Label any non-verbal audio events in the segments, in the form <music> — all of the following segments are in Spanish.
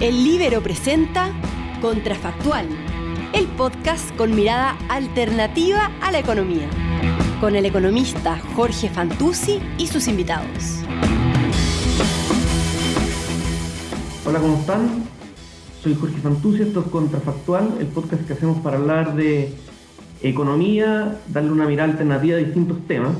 El Libero presenta Contrafactual, el podcast con mirada alternativa a la economía, con el economista Jorge Fantuzzi y sus invitados. Hola, ¿cómo están? Soy Jorge Fantuzzi, esto es Contrafactual, el podcast que hacemos para hablar de economía, darle una mirada alternativa a distintos temas.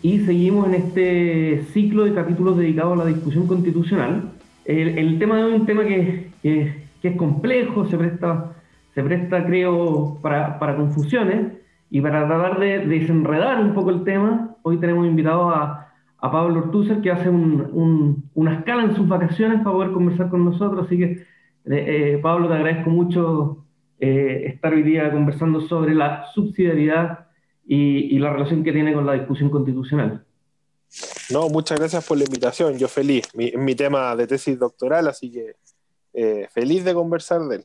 Y seguimos en este ciclo de capítulos dedicados a la discusión constitucional. El, tema de un tema que, es complejo, se presta, se presta creo, para, confusiones. Y para tratar de, desenredar un poco el tema, hoy tenemos invitado a, Pablo Ortúzar, que hace una escala en sus vacaciones para poder conversar con nosotros. Así que, eh, eh, Pablo, te agradezco mucho eh, estar hoy día conversando sobre la subsidiariedad y, la relación que tiene con la discusión constitucional. No, muchas gracias por la invitación. Yo feliz. Mi, mi tema de tesis doctoral, así que eh, feliz de conversar de él.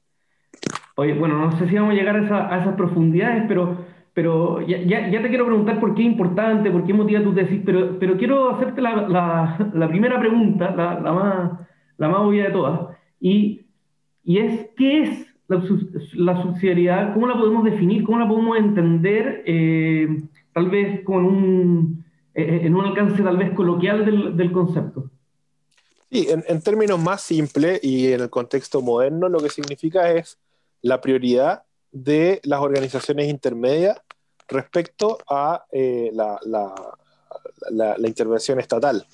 Oye, bueno, no sé si vamos a llegar a, esas profundidades, pero, pero ya, ya, te quiero preguntar por qué es importante, por qué motiva tu tesis, pero, pero quiero hacerte la, la, la primera pregunta, la, más, la más obvia de todas, y, y es, ¿qué es la, subsidiariedad, ¿cómo la podemos definir? ¿Cómo la podemos entender? Eh, tal vez con un, en un alcance tal vez coloquial del, concepto. Sí, en, en, términos más simples y en el contexto moderno, lo que significa es la prioridad de las organizaciones intermedias respecto a la, la, la, la, intervención estatal.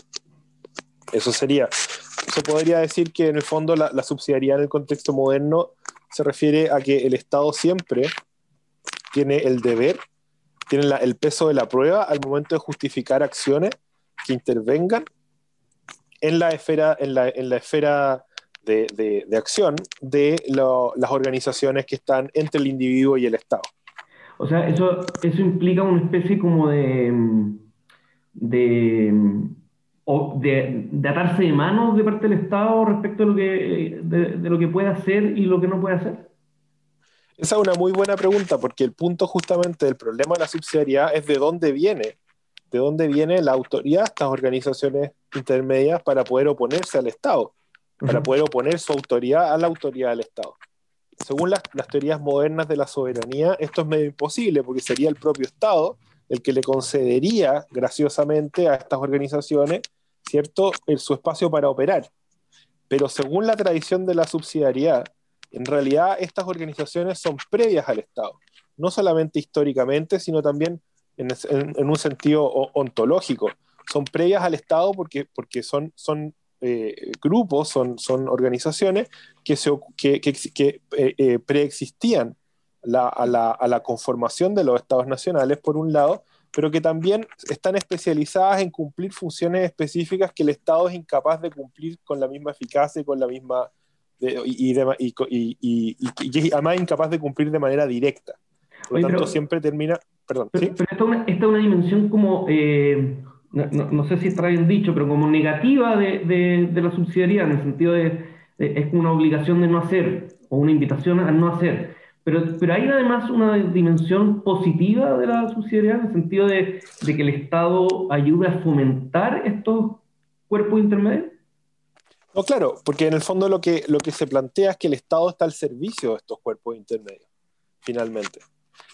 Eso sería. Se podría decir que en el fondo la, subsidiariedad en el contexto moderno se refiere a que el Estado siempre tiene el deber, tiene el peso de la prueba al momento de justificar acciones que intervengan en la esfera, en la, esfera de, acción de las organizaciones que están entre el individuo y el Estado. O sea, eso, eso implica una especie como de, de, de, atarse de manos de parte del Estado respecto de lo, que, de, lo que puede hacer y lo que no puede hacer? Esa es una muy buena pregunta, porque el punto justamente del problema de la subsidiariedad es de dónde viene, de dónde viene la autoridad de estas organizaciones intermedias para poder oponerse al Estado, para poder oponer su autoridad a la autoridad del Estado. Según las, las teorías modernas de la soberanía, esto es medio imposible, porque sería el propio Estado el que le concedería graciosamente a estas organizaciones ¿cierto?, en su espacio para operar. Pero según la tradición de la subsidiariedad, en realidad estas organizaciones son previas al Estado, no solamente históricamente, sino también en, un sentido ontológico. Son previas al Estado porque, porque son, son eh, grupos, son, son organizaciones que, se, que, eh, eh, preexistían a, la, a la conformación de los Estados nacionales, por un lado, pero que también están especializadas en cumplir funciones específicas que el Estado es incapaz de cumplir con la misma eficacia y con la misma y, y, y, además incapaz de cumplir de manera directa. Por lo tanto, siempre termina. Perdón. Pero, esta, es una, una, dimensión como, eh, no, no, sé si está bien dicho, pero como negativa de, de, de la subsidiariedad, en el sentido de, es una obligación de no hacer o una invitación a no hacer. Pero, pero hay además una dimensión positiva de la subsidiariedad en el sentido de, de que el Estado ayude a fomentar estos cuerpos intermedios. No, claro, porque en el fondo lo que, lo que se plantea es que el Estado está al servicio de estos cuerpos intermedios, finalmente.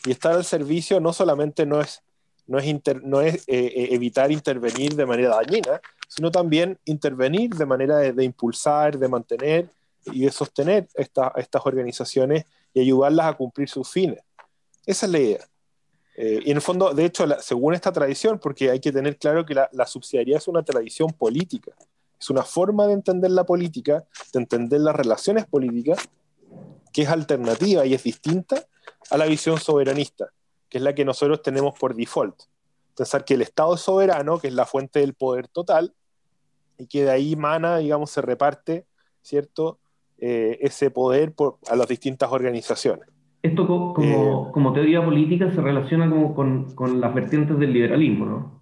Y estar al servicio no solamente no es, no es, no es eh, eh, evitar intervenir de manera dañina, sino también intervenir de manera de, impulsar, de mantener y de sostener estas organizaciones y ayudarlas a cumplir sus fines. Esa es la idea. Eh, y en el fondo, de hecho, según esta tradición, porque hay que tener claro que la, la, subsidiariedad es una tradición política, es una forma de entender la política, de entender las relaciones políticas, que es alternativa y es distinta a la visión soberanista, que es la que nosotros tenemos por default. Pensar que el Estado es soberano, que es la fuente del poder total, y que de ahí mana, digamos, se reparte, ¿cierto? Eh, ese poder por, a las distintas organizaciones. Esto como, eh, como teoría política se relaciona como con, con, las vertientes del liberalismo, ¿no?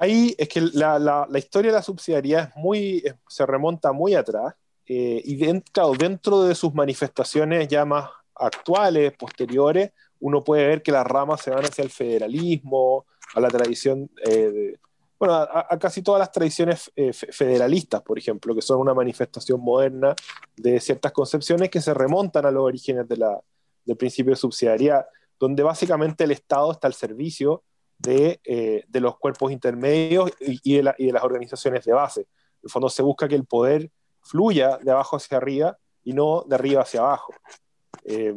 Ahí es que la, la, la historia de la subsidiariedad es muy, se remonta muy atrás eh, y dentro, dentro de sus manifestaciones ya más actuales, posteriores, uno puede ver que las ramas se van hacia el federalismo, a la tradición de, bueno, a, casi todas las tradiciones eh, federalistas, por ejemplo, que son una manifestación moderna de ciertas concepciones que se remontan a los orígenes de la, del principio de subsidiariedad, donde básicamente el Estado está al servicio de, eh, de los cuerpos intermedios y, de las organizaciones de base. En el fondo se busca que el poder fluya de abajo hacia arriba y no de arriba hacia abajo. Eh,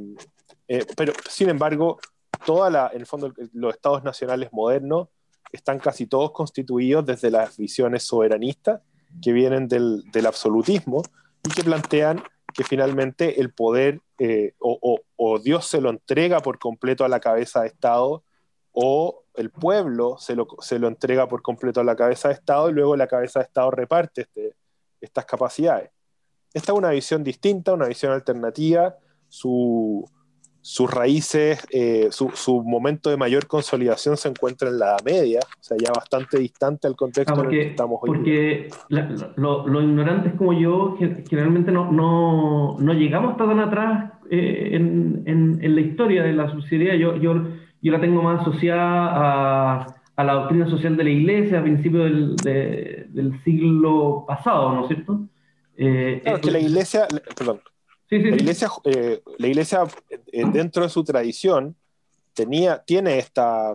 pero, sin embargo, toda la, en el fondo, los estados nacionales modernos están casi todos constituidos desde las visiones soberanistas que vienen del, absolutismo y que plantean que finalmente el poder eh, o, Dios se lo entrega por completo a la cabeza de Estado o el pueblo se lo, se lo entrega por completo a la cabeza de Estado y luego la cabeza de Estado reparte este, estas capacidades. Esta es una visión distinta, una visión alternativa. Su, sus raíces, eh, su, momento de mayor consolidación se encuentra en la Edad Media, o sea, ya bastante distante al contexto en el que estamos hoy. Porque los ignorantes como yo generalmente no, no, no, llegamos tan atrás eh, en, en, la historia de la subsidiariedad. Yo, yo, yo la tengo más asociada a, a, la doctrina social de la Iglesia a principios del, del siglo pasado, ¿no es cierto? Eh, claro, que la Iglesia, perdón, la, iglesia, eh, la iglesia, eh, dentro de su tradición, tenía, tiene esta,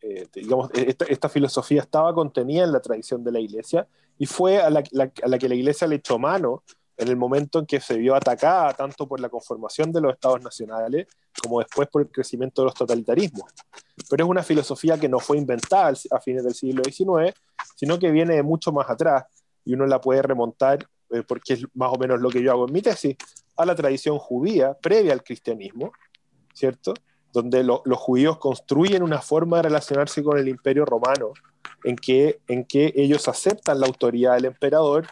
eh, digamos, esta, filosofía estaba contenida en la tradición de la iglesia y fue a la, a la, que la iglesia le echó mano en el momento en que se vio atacada tanto por la conformación de los estados nacionales como después por el crecimiento de los totalitarismos. Pero es una filosofía que no fue inventada a fines del siglo XIX, sino que viene de mucho más atrás y uno la puede remontar, porque es más o menos lo que yo hago en mi tesis, a la tradición judía previa al cristianismo, ¿cierto? Donde los judíos construyen una forma de relacionarse con el imperio romano en que, en que ellos aceptan la autoridad del emperador,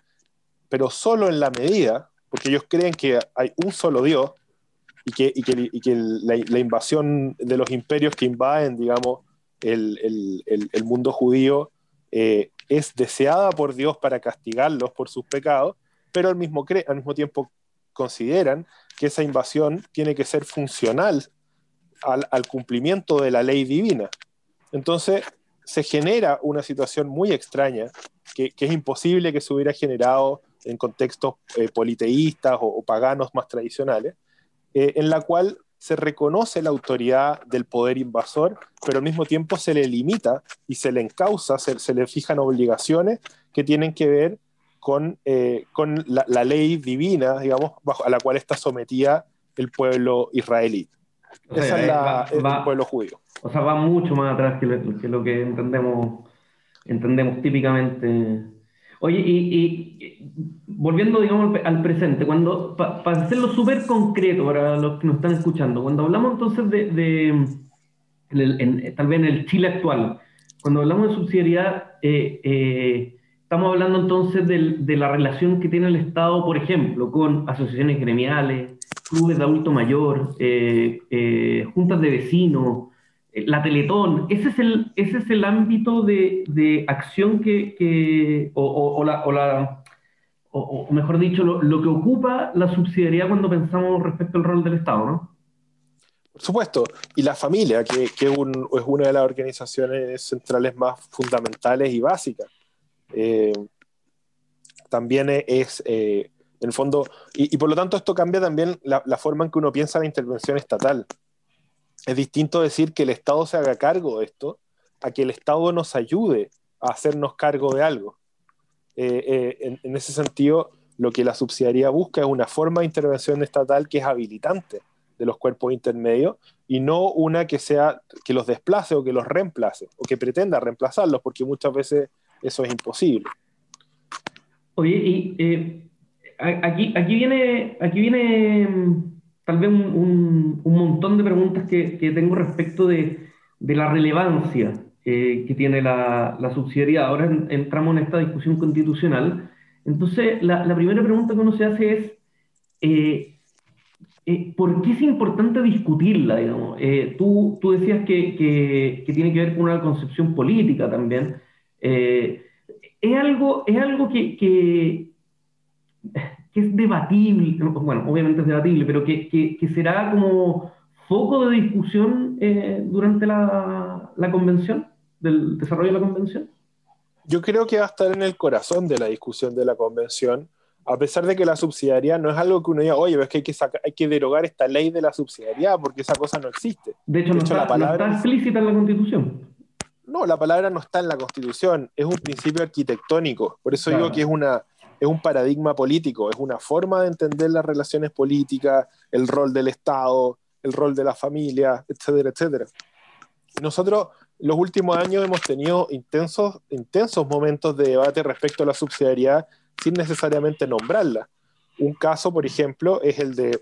pero solo en la medida, porque ellos creen que hay un solo Dios y que, y que, y que la, invasión de los imperios que invaden, digamos, el, el, el mundo judío eh, es deseada por Dios para castigarlos por sus pecados, pero al mismo, al mismo tiempo consideran que esa invasión tiene que ser funcional al, cumplimiento de la ley divina. Entonces se genera una situación muy extraña que, es imposible que se hubiera generado en contextos eh, politeístas o, paganos más tradicionales, eh, en la cual se reconoce la autoridad del poder invasor, pero al mismo tiempo se le limita y se le encausa, se, se le fijan obligaciones que tienen que ver con, eh, con la, ley divina, digamos, bajo, a la cual está sometida el pueblo israelí. Esa es la, el pueblo judío. O sea, va mucho más atrás que lo que, entendemos, entendemos típicamente. Oye, y, volviendo, digamos, al presente, cuando, para hacerlo súper concreto para los que nos están escuchando, cuando hablamos entonces de, de tal vez en el Chile actual, cuando hablamos de subsidiariedad, eh, eh, Estamos hablando entonces de, la relación que tiene el Estado, por ejemplo, con asociaciones gremiales, clubes de adulto mayor, eh, eh, juntas de vecinos, la Teletón. Ese es el, ese es el ámbito de, acción que, o, la, o, mejor dicho, lo, que ocupa la subsidiariedad cuando pensamos respecto al rol del Estado, ¿no? Por supuesto, y la familia, que, es una de las organizaciones centrales más fundamentales y básicas. Eh, también es, eh, en el fondo, y, por lo tanto esto cambia también la, forma en que uno piensa la intervención estatal. Es distinto decir que el Estado se haga cargo de esto a que el Estado nos ayude a hacernos cargo de algo. Eh, en, en, ese sentido, lo que la subsidiaria busca es una forma de intervención estatal que es habilitante de los cuerpos intermedios y no una que sea que los desplace o que los reemplace o que pretenda reemplazarlos, porque muchas veces eso es imposible. Oye, y eh, aquí, aquí viene, aquí viene mm, tal vez un, un, montón de preguntas que, que tengo respecto de, de la relevancia eh, que tiene la, la, subsidiariedad. Ahora entramos en esta discusión constitucional. Entonces, la, la primera pregunta que uno se hace es, eh, ¿por qué es importante discutirla? Digamos? tú, tú decías que, que, tiene que ver con una concepción política también. Eh, es algo, es algo que, es debatible, bueno, obviamente es debatible, pero que, que será como foco de discusión eh, durante la, la, convención, del desarrollo de la convención. Yo creo que va a estar en el corazón de la discusión de la convención, a pesar de que la subsidiariedad no es algo que uno diga, oye, es que hay que, hay que derogar esta ley de la subsidiariedad porque esa cosa no existe. De hecho, no, está, la palabra, explícita en la Constitución. No, la palabra no está en la Constitución, es un principio arquitectónico. Por eso digo que es, una, es un paradigma político, es una forma de entender las relaciones políticas, el rol del Estado, el rol de la familia, etcétera, etcétera. Nosotros los últimos años hemos tenido intensos, intensos momentos de debate respecto a la subsidiariedad sin necesariamente nombrarla. Un caso, por ejemplo, es el de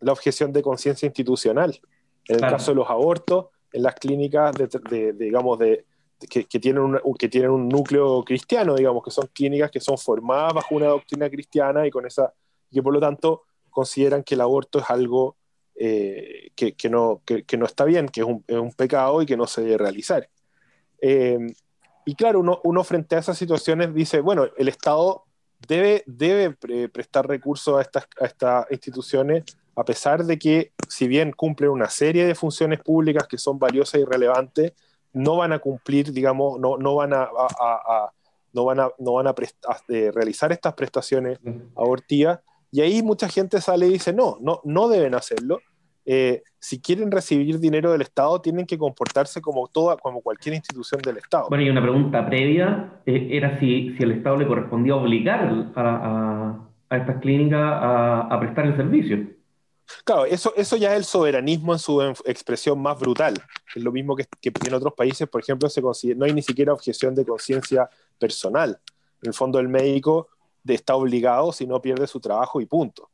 la objeción de conciencia institucional. En el caso de los abortos, en las clínicas de, digamos, de, que, tienen un, que tienen un núcleo cristiano, digamos, que son clínicas que son formadas bajo una doctrina cristiana y con esa, que por lo tanto consideran que el aborto es algo eh, que, que, no, que, no, está bien, que es un, un, pecado y que no se debe realizar. Eh, y claro, uno, uno, frente a esas situaciones dice, bueno, el Estado debe, debe prestar recursos a estas, a estas instituciones a pesar de que, si bien cumplen una serie de funciones públicas que son valiosas y relevantes, no van a cumplir, digamos, no, no van a, a, no van a, no van a eh, realizar estas prestaciones abortivas y ahí mucha gente sale y dice, no, no, no deben hacerlo. Eh, si quieren recibir dinero del Estado, tienen que comportarse como, toda, como cualquier institución del Estado. Bueno, y una pregunta previa eh, era si, si al Estado le correspondía obligar a, a, estas clínicas a, prestar el servicio. Claro, eso, eso ya es el soberanismo en su expresión más brutal. Es lo mismo que, en otros países, por ejemplo, no hay ni siquiera objeción de conciencia personal. En el fondo, el médico está obligado si no pierde su trabajo y punto.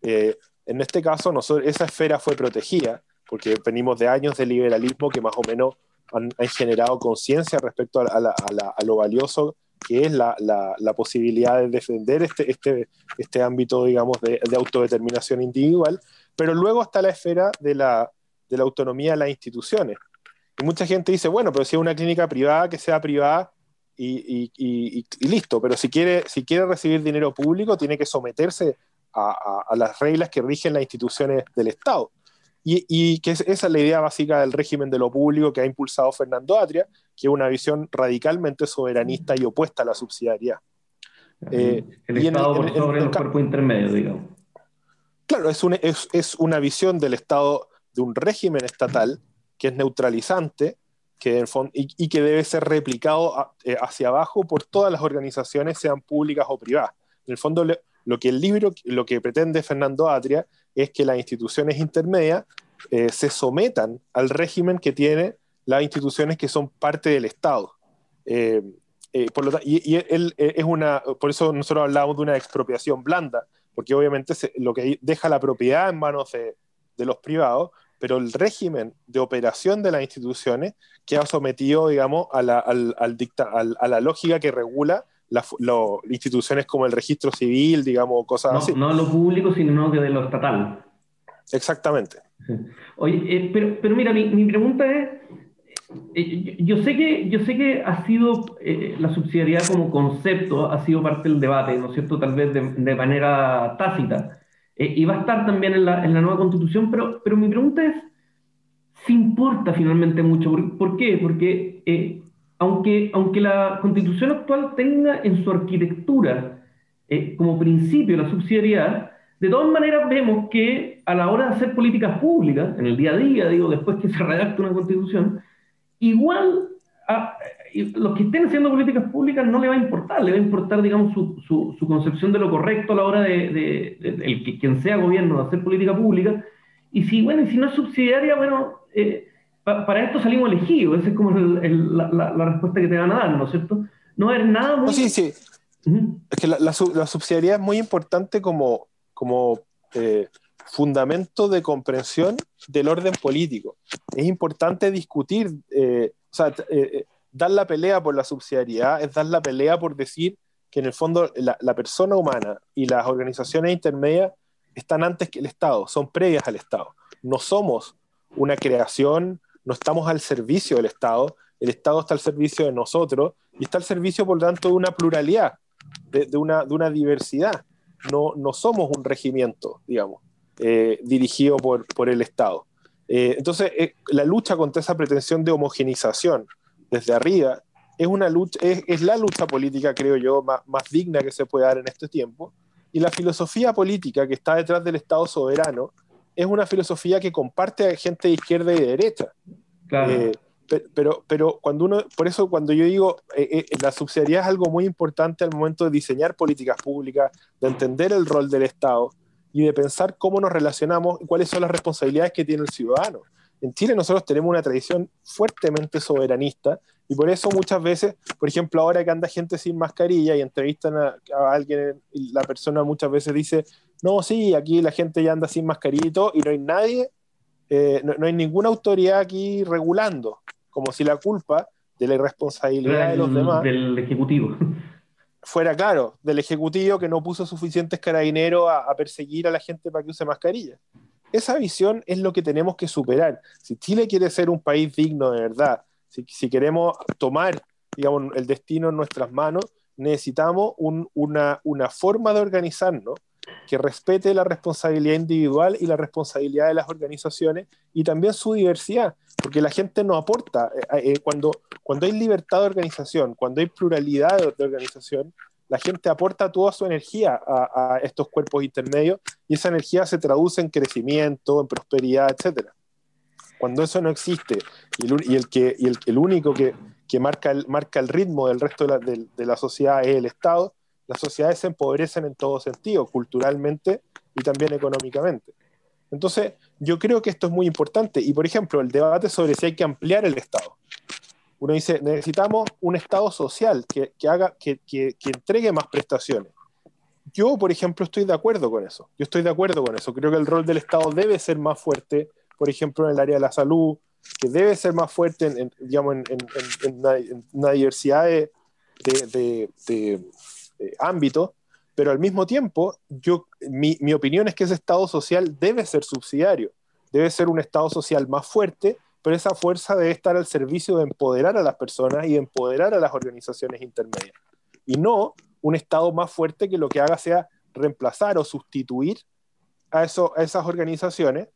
Eh, en este caso, esa esfera fue protegida porque venimos de años de liberalismo que más o menos han, generado conciencia respecto a, lo valioso que es la, posibilidad de defender este, este, este ámbito, digamos, de, autodeterminación individual, pero luego está la esfera de la, de la autonomía de las instituciones. Y mucha gente dice, bueno, pero si es una clínica privada, que sea privada, y, listo, pero si quiere, si quiere recibir dinero público tiene que someterse a, las reglas que rigen las instituciones del Estado. Y, que esa es la idea básica del régimen de lo público que ha impulsado Fernando Atria, que es una visión radicalmente soberanista y opuesta a la subsidiariedad. el eh, Estado por sobre el, cuerpo intermedio, digamos. Claro, es una, es, es una visión del Estado, de un régimen estatal que es neutralizante, que y, que debe ser replicado eh, hacia abajo por todas las organizaciones, sean públicas o privadas. En el fondo, lo que el libro, lo que pretende Fernando Atria es que las instituciones intermedias eh, se sometan al régimen que tiene las instituciones que son parte del Estado. Eh, por lo y, él es una, por eso nosotros hablamos de una expropiación blanda, porque obviamente lo que deja la propiedad en manos de, de los privados, pero el régimen de operación de las instituciones queda sometido, digamos, a la, al, a la lógica que regula las instituciones como el registro civil, digamos, cosas así. No lo público, sino de lo estatal. Exactamente. Oye, eh, pero, pero mira, mi, mi pregunta es, eh, yo, sé que, yo sé que ha sido, eh, la subsidiariedad como concepto ha sido parte del debate, ¿no es cierto? Tal vez de, de manera tácita. Eh, y va a estar también en la, en la, nueva constitución, pero, pero mi pregunta es si importa finalmente mucho. ¿Por, qué? Porque eh, aunque, aunque la constitución actual tenga en su arquitectura eh, como principio la subsidiariedad, de todas maneras vemos que a la hora de hacer políticas públicas, en el día a día, digo, después que se redacta una constitución, igual a, los que estén haciendo políticas públicas no le va a importar, le va a importar, digamos, su, su, concepción de lo correcto a la hora de, el que quien sea gobierno de hacer política pública. Y si, bueno, y si no es subsidiaria, bueno, eh, para esto salimos elegidos. Esa es como la, la, respuesta que te van a dar, ¿no es cierto? No es nada muy... sí, sí. Es que la, la, subsidiariedad es muy importante como, como eh, fundamento de comprensión del orden político. Es importante discutir, eh, o sea, dar la pelea por la subsidiariedad es dar la pelea por decir que en el fondo la, persona humana y las organizaciones intermedias están antes que el Estado, son previas al Estado. No somos una creación, no estamos al servicio del Estado, el Estado está al servicio de nosotros y está al servicio, por lo tanto, de una pluralidad, de, una, de una, diversidad. No, no, somos un regimiento, digamos, eh, dirigido por, por, el Estado. Eh, entonces, eh, la lucha contra esa pretensión de homogenización desde arriba es, una lucha, es, la lucha política, creo yo, más, más digna que se puede dar en este tiempo. Y la filosofía política que está detrás del Estado soberano es una filosofía que comparte a gente de izquierda y de derecha. Pero, pero cuando uno, por eso cuando yo digo, la subsidiariedad es algo muy importante al momento de diseñar políticas públicas, de entender el rol del Estado y de pensar cómo nos relacionamos y cuáles son las responsabilidades que tiene el ciudadano. En Chile nosotros tenemos una tradición fuertemente soberanista y por eso muchas veces, por ejemplo, ahora que anda gente sin mascarilla y entrevistan a, alguien y la persona muchas veces dice, no, sí, aquí la gente ya anda sin mascarilla y no hay nadie, eh, no, hay ninguna autoridad aquí regulando, como si la culpa de la irresponsabilidad de los demás... Del Ejecutivo. <laughs> Fuera claro, del Ejecutivo que no puso suficientes carabineros a perseguir a la gente para que use mascarilla. Esa visión es lo que tenemos que superar. Si Chile quiere ser un país digno de verdad, si, queremos tomar digamos, el destino en nuestras manos, necesitamos una, una forma de organizarnos que respete la responsabilidad individual y la responsabilidad de las organizaciones y también su diversidad, porque la gente no aporta. Eh, eh, cuando, cuando hay libertad de organización, cuando hay pluralidad de, organización, la gente aporta toda su energía a, estos cuerpos intermedios y esa energía se traduce en crecimiento, en prosperidad, etcétera. Cuando eso no existe y el, que, el, único que, que, marca, el, marca el ritmo del resto de, la sociedad es el Estado, las sociedades se empobrecen en todo sentido, culturalmente y también económicamente. Entonces, yo creo que esto es muy importante. Y, por ejemplo, el debate sobre si hay que ampliar el Estado. Uno dice, necesitamos un Estado social que, que haga, que, que, entregue más prestaciones. Yo, por ejemplo, estoy de acuerdo con eso. Yo estoy de acuerdo con eso. Creo que el rol del Estado debe ser más fuerte por ejemplo, en el área de la salud, que debe ser más fuerte en, digamos, en, una, diversidad de, ámbitos, pero al mismo tiempo, yo, mi, mi, opinión es que ese Estado social debe ser subsidiario, debe ser un Estado social más fuerte, pero esa fuerza debe estar al servicio de empoderar a las personas y de empoderar a las organizaciones intermedias, y no un Estado más fuerte que lo que haga sea reemplazar o sustituir a, eso, a esas organizaciones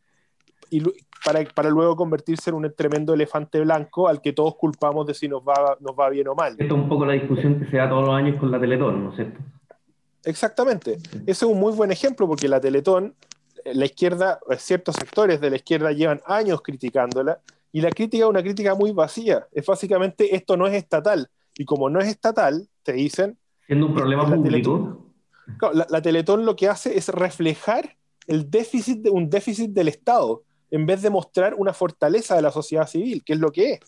y para, para, luego convertirse en un tremendo elefante blanco al que todos culpamos de si nos va, nos va bien o mal. Esto es un poco la discusión que se da todos los años con la Teletón, ¿no es cierto? Exactamente. Ese es un muy buen ejemplo porque la Teletón, eh, la izquierda, eh, ciertos sectores de la izquierda llevan años criticándola y la crítica es una crítica muy vacía. Es básicamente esto no es estatal. Y como no es estatal, te dicen... Siendo un problema la público. la, la Teletón lo que hace es reflejar el déficit de, un déficit del Estado en vez de mostrar una fortaleza de la sociedad civil, que es lo que es.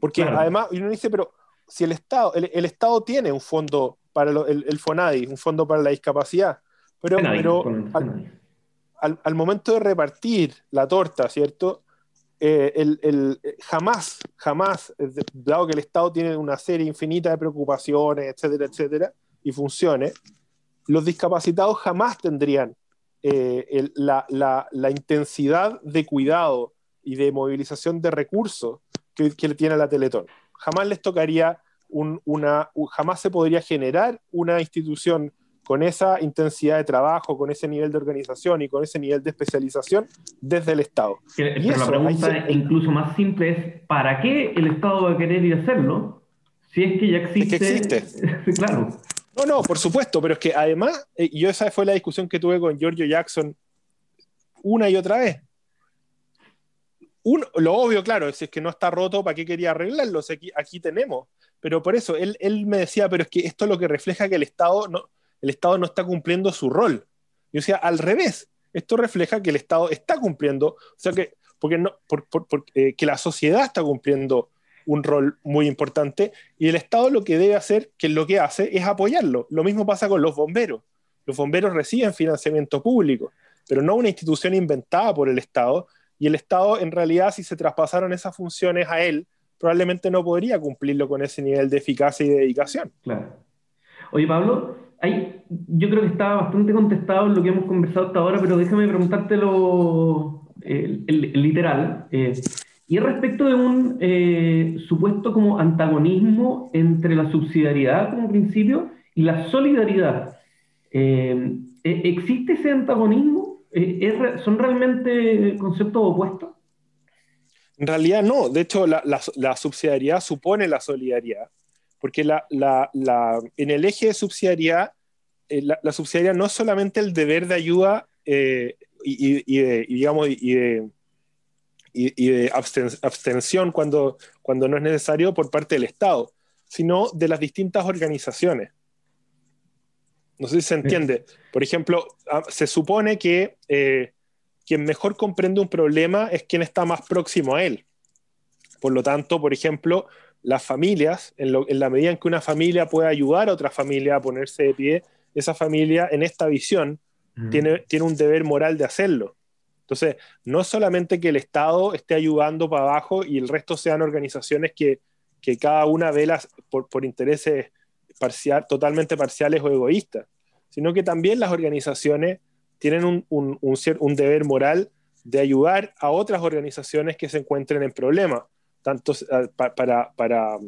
Porque además, uno dice, pero si el Estado, el, Estado tiene un fondo para el, FONADI, un fondo para la discapacidad, pero, pero al, momento de repartir la torta, ¿cierto? Eh, el, jamás, jamás, dado que el Estado tiene una serie infinita de preocupaciones, etcétera, etcétera, y funciones, los discapacitados jamás tendrían eh, la, la, intensidad de cuidado y de movilización de recursos que, que tiene la Teletón. Jamás les tocaría un, una, jamás se podría generar una institución con esa intensidad de trabajo, con ese nivel de organización y con ese nivel de especialización desde el Estado. y la pregunta incluso más simple es, ¿para qué el Estado va a querer ir a hacerlo si es que ya existe? Es que existe. <laughs> claro. No, no, por supuesto, pero es que además, eh, yo esa fue la discusión que tuve con Giorgio Jackson una y otra vez. lo obvio, claro, es, que no está roto, ¿para qué quería arreglarlo? aquí, aquí, tenemos. Pero por eso, él, me decía, pero es que esto es lo que refleja que el Estado no, el Estado no está cumpliendo su rol. Yo decía, al revés, esto refleja que el Estado está cumpliendo, o sea que, porque eh, que la sociedad está cumpliendo un rol muy importante y el Estado lo que debe hacer, que es lo que hace, es apoyarlo. Lo mismo pasa con los bomberos. Los bomberos reciben financiamiento público, pero no una institución inventada por el Estado y el Estado en realidad si se traspasaron esas funciones a él, probablemente no podría cumplirlo con ese nivel de eficacia y de dedicación. Claro. Oye, Pablo, yo creo que está bastante contestado lo que hemos conversado hasta ahora, pero déjame preguntártelo el, literal. Eh, y respecto de un eh, supuesto como antagonismo entre la subsidiariedad como principio y la solidaridad. Eh, ¿e-, ¿Existe ese antagonismo? Eh, ¿Son realmente conceptos opuestos? En realidad no, de hecho la, subsidiariedad supone la solidaridad, porque en el eje de subsidiariedad, eh, la, subsidiariedad no es solamente el deber de ayuda y, digamos, y de, abstención cuando, cuando no es necesario por parte del Estado, sino de las distintas organizaciones. No sé si se entiende. Por ejemplo, ah, se supone que eh, quien mejor comprende un problema es quien está más próximo a él. Por lo tanto, por ejemplo, las familias, en, la medida en que una familia puede ayudar a otra familia a ponerse de pie, esa familia en esta visión tiene, tiene un deber moral de hacerlo. Entonces, no solamente que el Estado esté ayudando para abajo y el resto sean organizaciones que, que cada una vela por, por intereses parcial, totalmente parciales o egoístas, sino que también las organizaciones tienen un, un, deber moral de ayudar a otras organizaciones que se encuentren en problemas, tanto eh, para, para,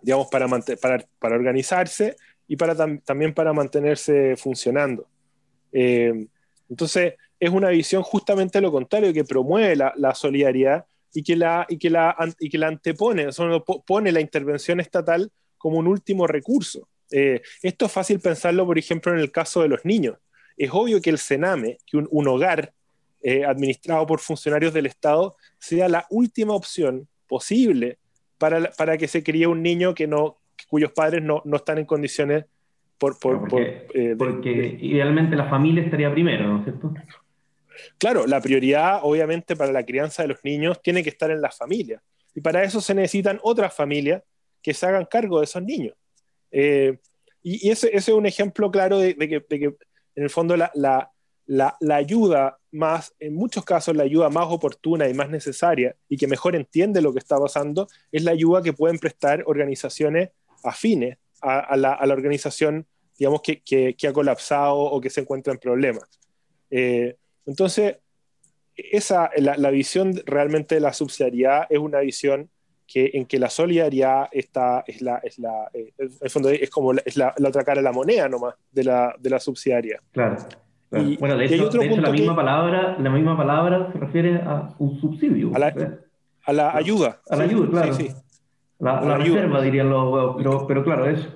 digamos, para, para, para, organizarse y para también para mantenerse funcionando. Eh, entonces, es una visión justamente lo contrario, que promueve la, la solidaridad y que la, y que la, y que la antepone, pone la intervención estatal como un último recurso. Eh, esto es fácil pensarlo, por ejemplo, en el caso de los niños es obvio que el Sename, que un, hogar eh, administrado por funcionarios del Estado, sea la última opción posible para, para que se críe un niño que no, cuyos padres no, no están en condiciones por... por, porque, eh, idealmente la familia estaría primero, ¿no es cierto? Claro, la prioridad obviamente para la crianza de los niños tiene que estar en las familias. Y para eso se necesitan otras familias que se hagan cargo de esos niños. Eh, y, ese, es un ejemplo claro de, que, en el fondo la, ayuda más, en muchos casos la ayuda más oportuna y más necesaria y que mejor entiende lo que está pasando, es la ayuda que pueden prestar organizaciones afines a, la, organización, digamos, que, ha colapsado o que se encuentra en problemas. Eh, entonces, esa, la, la, visión realmente de la subsidiariedad es una visión que, en que la solidaridad está, es, la, es, la, eh, fondo es como la, es la, otra cara de la moneda nomás, de la, de la subsidiaria. Claro. bueno, de hecho, la, misma palabra, la misma palabra se refiere a un subsidio. A la, a la ayuda. A la ayuda, claro. Sí, sí. La, reserva, dirían los pero, pero claro, eso.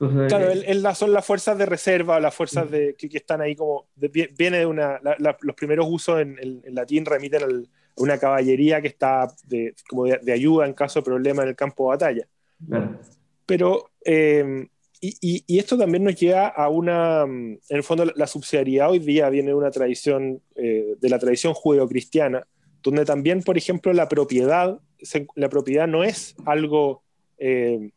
Entonces, claro, eh, son las fuerzas de reserva, las fuerzas de, que, están ahí como. viene de una. los primeros usos en, en latín remiten al, una caballería que está de, como de, ayuda en caso de problema en el campo de batalla. Pero, eh, y, y, esto también nos lleva a una, en el fondo, la subsidiariedad hoy día viene de una tradición, eh, de la tradición judeocristiana, donde también, por ejemplo, la propiedad, la propiedad no es algo eh,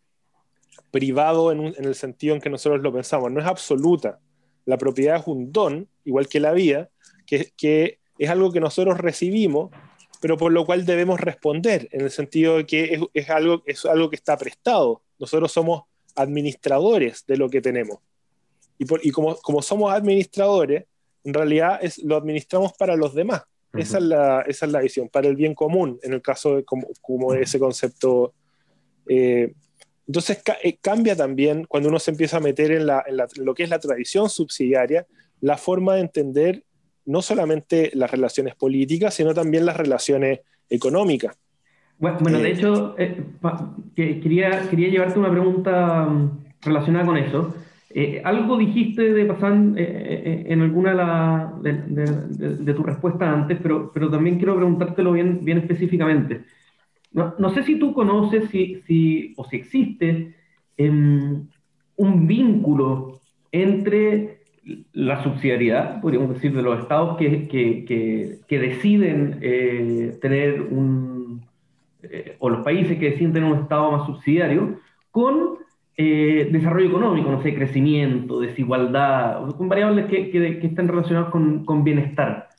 privado en, en, el sentido en que nosotros lo pensamos, no es absoluta. La propiedad es un don, igual que la vida, que, que es algo que nosotros recibimos pero por lo cual debemos responder, en el sentido de que es, algo, es algo que está prestado. Nosotros somos administradores de lo que tenemos. Y, y como, como, somos administradores, en realidad es, lo administramos para los demás. esa, es la, esa, es la, visión, para el bien común, en el caso de como, como ese concepto. Eh, entonces eh, cambia también cuando uno se empieza a meter en, la, en, lo que es la tradición subsidiaria, la forma de entender no solamente las relaciones políticas, sino también las relaciones económicas. Bueno, de eh, hecho, eh, quería, quería llevarte una pregunta mm, relacionada con eso. Eh, algo dijiste de pasar en alguna de, de, tu respuesta antes, pero, pero también quiero preguntártelo bien, bien específicamente. No, sé si tú conoces si, si, o si existe em, un vínculo entre la subsidiariedad, podríamos decir, de los estados que, que, que, deciden eh, tener un, eh, o los países que deciden tener un estado más subsidiario, con eh, desarrollo económico, no sé, crecimiento, desigualdad, con variables que, que están relacionadas con, con bienestar.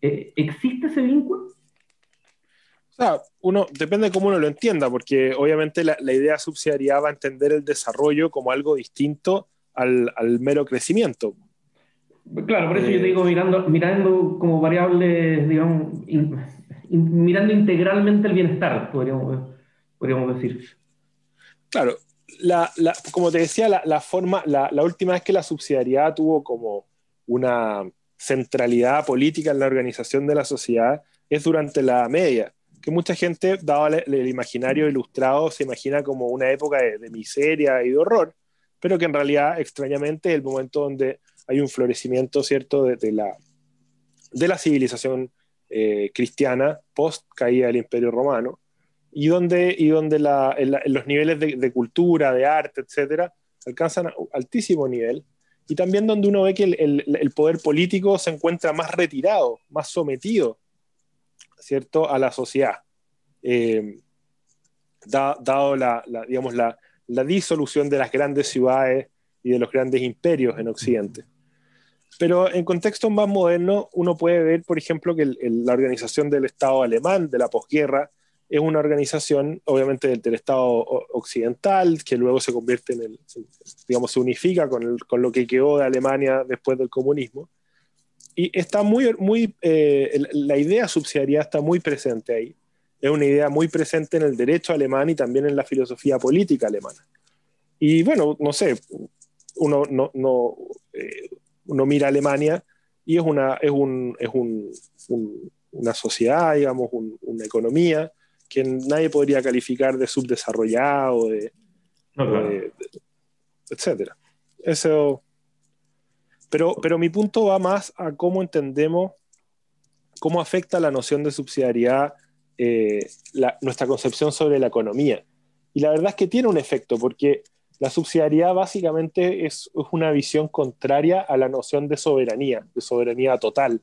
¿Existe ese vínculo? Uno, depende de cómo uno lo entienda, porque obviamente la, la idea subsidiariedad va a entender el desarrollo como algo distinto al, al mero crecimiento. Claro, por eso yo te digo mirando, mirando como variable, digamos, mirando integralmente el bienestar, podríamos, podríamos decir. Claro, la, la, como te decía, la, la forma, la, última vez que la subsidiariedad tuvo como una centralidad política en la organización de la sociedad es durante la media, que mucha gente, dado el, imaginario ilustrado, se imagina como una época de, miseria y de horror, pero que en realidad, extrañamente, es el momento donde hay un florecimiento, ¿cierto?, de, la, de la civilización eh, cristiana post caída del Imperio Romano, y donde, y donde los niveles de, cultura, de arte, etcétera, alcanzan altísimo nivel, y también donde uno ve que el, poder político se encuentra más retirado, más sometido, ¿cierto?, a la sociedad, eh, dado la, digamos, la, disolución de las grandes ciudades y de los grandes imperios en Occidente. Pero en contextos más modernos, uno puede ver, por ejemplo, que la organización del Estado alemán de la posguerra es una organización, obviamente, del, Estado occidental, que luego se convierte en el, digamos, se unifica con, con, lo que quedó de Alemania después del comunismo. Y está muy, muy eh, la idea subsidiaria está muy presente ahí. Es una idea muy presente en el derecho alemán y también en la filosofía política alemana. Y bueno, no sé, uno, no, no eh, uno mira Alemania y es una, es un, es un, una sociedad, digamos, una economía que nadie podría calificar de subdesarrollado, de, etcétera. Eso. Pero, pero mi punto va más a cómo entendemos, cómo afecta la noción de subsidiariedad eh, nuestra concepción sobre la economía. Y la verdad es que tiene un efecto, porque la subsidiariedad básicamente es, una visión contraria a la noción de soberanía, de soberanía total.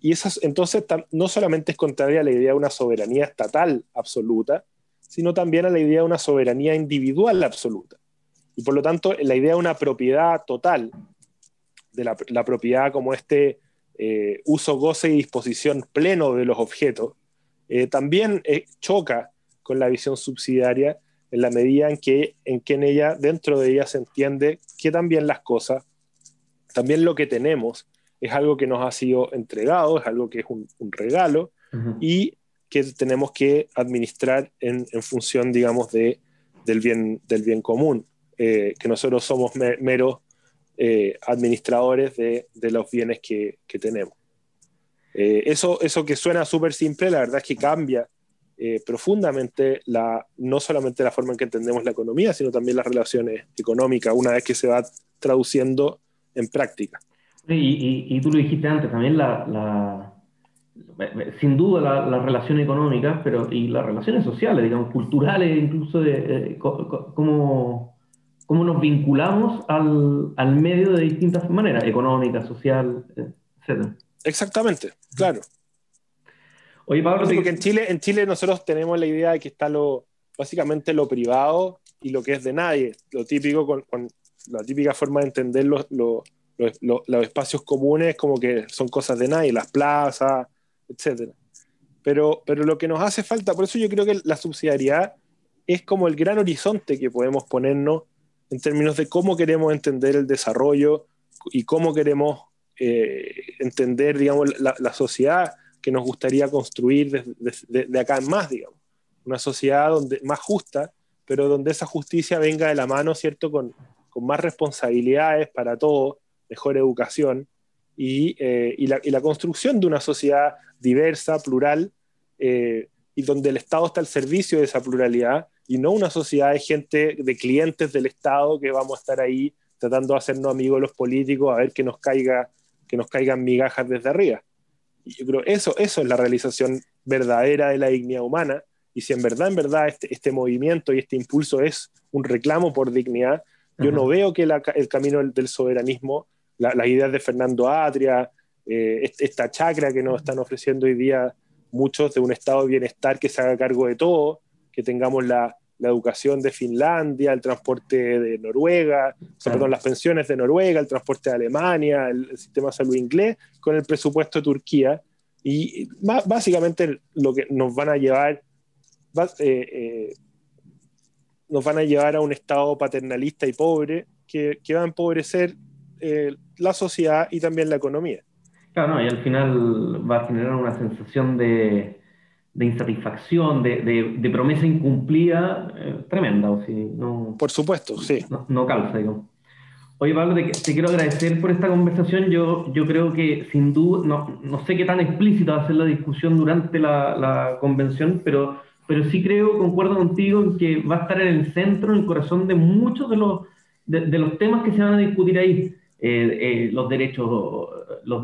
Y esa, entonces no solamente es contraria a la idea de una soberanía estatal absoluta, sino también a la idea de una soberanía individual absoluta. Y por lo tanto, la idea de una propiedad total, de la, propiedad como este eh, uso, goce y disposición pleno de los objetos, eh, también eh, choca con la visión subsidiaria en la medida en que, en que en ella, dentro de ella se entiende que también las cosas, también lo que tenemos, es algo que nos ha sido entregado, es algo que es un, regalo y que tenemos que administrar en, función, digamos, de, del, bien, del bien común, eh, que nosotros somos meros eh, administradores de, de, los bienes que, que tenemos. Eh, eso, eso que suena súper simple, la verdad es que cambia profundamente la, no solamente la forma en que entendemos la economía, sino también las relaciones económicas, una vez que se va traduciendo en práctica. Y, tú lo dijiste antes, también la, sin duda las relaciones económicas, pero y las relaciones sociales, digamos, culturales, incluso de, cómo, cómo, nos vinculamos al, al, medio de distintas maneras, económica, social, etc. Exactamente, claro. Oye, Pablo, porque en Chile, en Chile nosotros tenemos la idea de que está lo, básicamente lo privado y lo que es de nadie, lo típico con, con la típica forma de entender lo, los, espacios comunes como que son cosas de nadie, las plazas, etc. Pero, pero lo que nos hace falta, por eso yo creo que la subsidiariedad es como el gran horizonte que podemos ponernos en términos de cómo queremos entender el desarrollo y cómo queremos eh, entender, digamos, la, sociedad que nos gustaría construir de, acá en más, digamos. Una sociedad donde, más justa, pero donde esa justicia venga de la mano, ¿cierto? Con, con más responsabilidades para todos, mejor educación eh, y, la, construcción de una sociedad diversa, plural, eh, y donde el Estado está al servicio de esa pluralidad y no una sociedad de gente, de clientes del Estado que vamos a estar ahí tratando de hacernos amigos los políticos a ver que nos caiga que nos caigan migajas desde arriba. Y yo creo eso eso es la realización verdadera de la dignidad humana. Y si en verdad en verdad este, este movimiento y este impulso es un reclamo por dignidad, yo no veo que el camino del soberanismo las ideas de Fernando Atria, eh, esta chacra que nos están ofreciendo hoy día muchos de un estado de bienestar que se haga cargo de todo, que tengamos la, educación de Finlandia, el transporte de Noruega, perdón, las pensiones de Noruega, el transporte de Alemania, el, sistema de salud inglés, con el presupuesto de Turquía. Y básicamente lo que nos van a llevar, eh, eh, nos van a llevar a un estado paternalista y pobre que, que va a empobrecer eh, la sociedad y también la economía. Claro, y al final va a generar una sensación de, insatisfacción, de, promesa incumplida eh, tremenda. O Por supuesto, sí. No, calza, digamos. Oye, Pablo, te, quiero agradecer por esta conversación. Yo, yo creo que sin duda, no, no sé qué tan explícita va a ser la discusión durante la, la, convención, pero, pero sí creo, concuerdo contigo, en que va a estar en el centro, en el corazón de muchos de los, de, los temas que se van a discutir ahí. Eh, eh, los derechos, los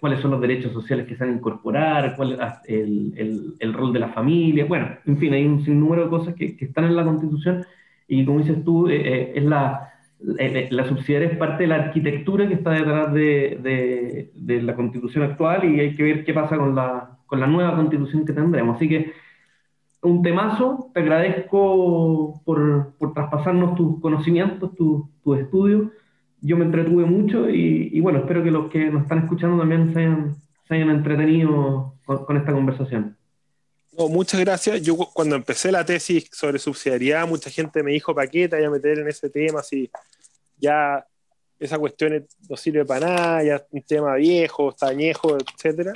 cuáles son los derechos sociales que se van a incorporar, cuál es el, el, el, rol de la familia, bueno, en fin, hay un sinnúmero de cosas que, que están en la Constitución y como dices tú, eh, es la, la subsidiaria es parte de la arquitectura que está detrás de, de, la constitución actual y hay que ver qué pasa con la, con la nueva constitución que tendremos. Así que un temazo, te agradezco por, por traspasarnos tus conocimientos, tus tu estudios. Yo me entretuve mucho y, y, bueno, espero que los que nos están escuchando también se hayan, se hayan entretenido con, con esta conversación. No, muchas gracias. Yo cuando empecé la tesis sobre subsidiariedad, mucha gente me dijo, ¿para qué te voy a meter en ese tema? Si ya esa cuestión no sirve para nada, ya es un tema viejo, está añejo, etc.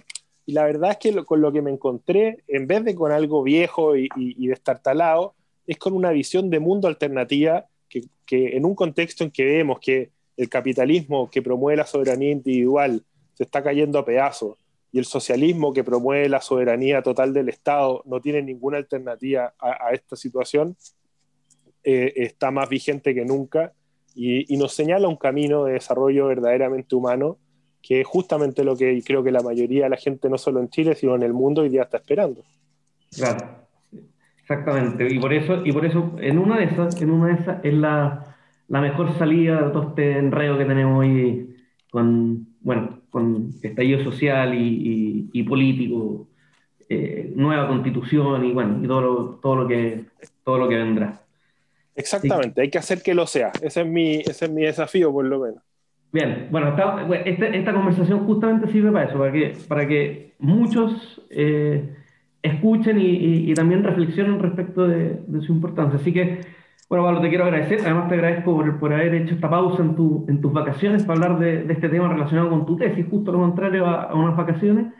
Y la verdad es que con lo que me encontré, en vez de con algo viejo y, y, destartalado, es con una visión de mundo alternativa que, que en un contexto en que vemos que el capitalismo que promueve la soberanía individual se está cayendo a pedazos y el socialismo que promueve la soberanía total del Estado no tiene ninguna alternativa a, esta situación, eh, está más vigente que nunca y, nos señala un camino de desarrollo verdaderamente humano, que es justamente lo que creo que la mayoría de la gente, no solo en Chile, sino en el mundo, hoy día está esperando. Claro, exactamente. Y por eso, y por eso en una de esas, en una de esas es la, la mejor salida de todo este enredo que tenemos hoy con, bueno, con estallido social y, y, político, eh, nueva constitución y bueno, y todo lo, todo lo, que, todo lo que vendrá. Exactamente, hay que hacer que lo sea. Ese es, mi, ese es mi desafío, por lo menos. Bien, bueno, esta, esta, conversación justamente sirve para eso, para que, para que muchos eh, escuchen y, y, también reflexionen respecto de, de, su importancia. Así que, bueno, Pablo, te quiero agradecer. Además, te agradezco por, por haber hecho esta pausa en, tu, en tus vacaciones para hablar de, de, este tema relacionado con tu tesis, justo lo contrario a, a unas vacaciones.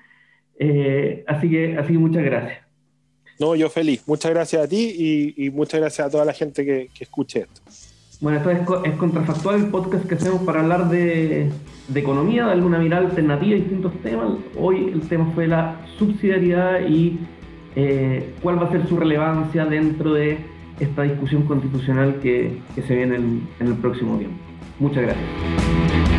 Eh, así, que, así que muchas gracias. No, yo feliz. Muchas gracias a ti y, muchas gracias a toda la gente que, escuche esto. Bueno, esto es, Contrafactual, el podcast que hacemos para hablar de, economía, de alguna mirada alternativa a distintos temas. Hoy el tema fue la subsidiariedad y eh, cuál va a ser su relevancia dentro de esta discusión constitucional que, se viene en el próximo tiempo. Muchas gracias.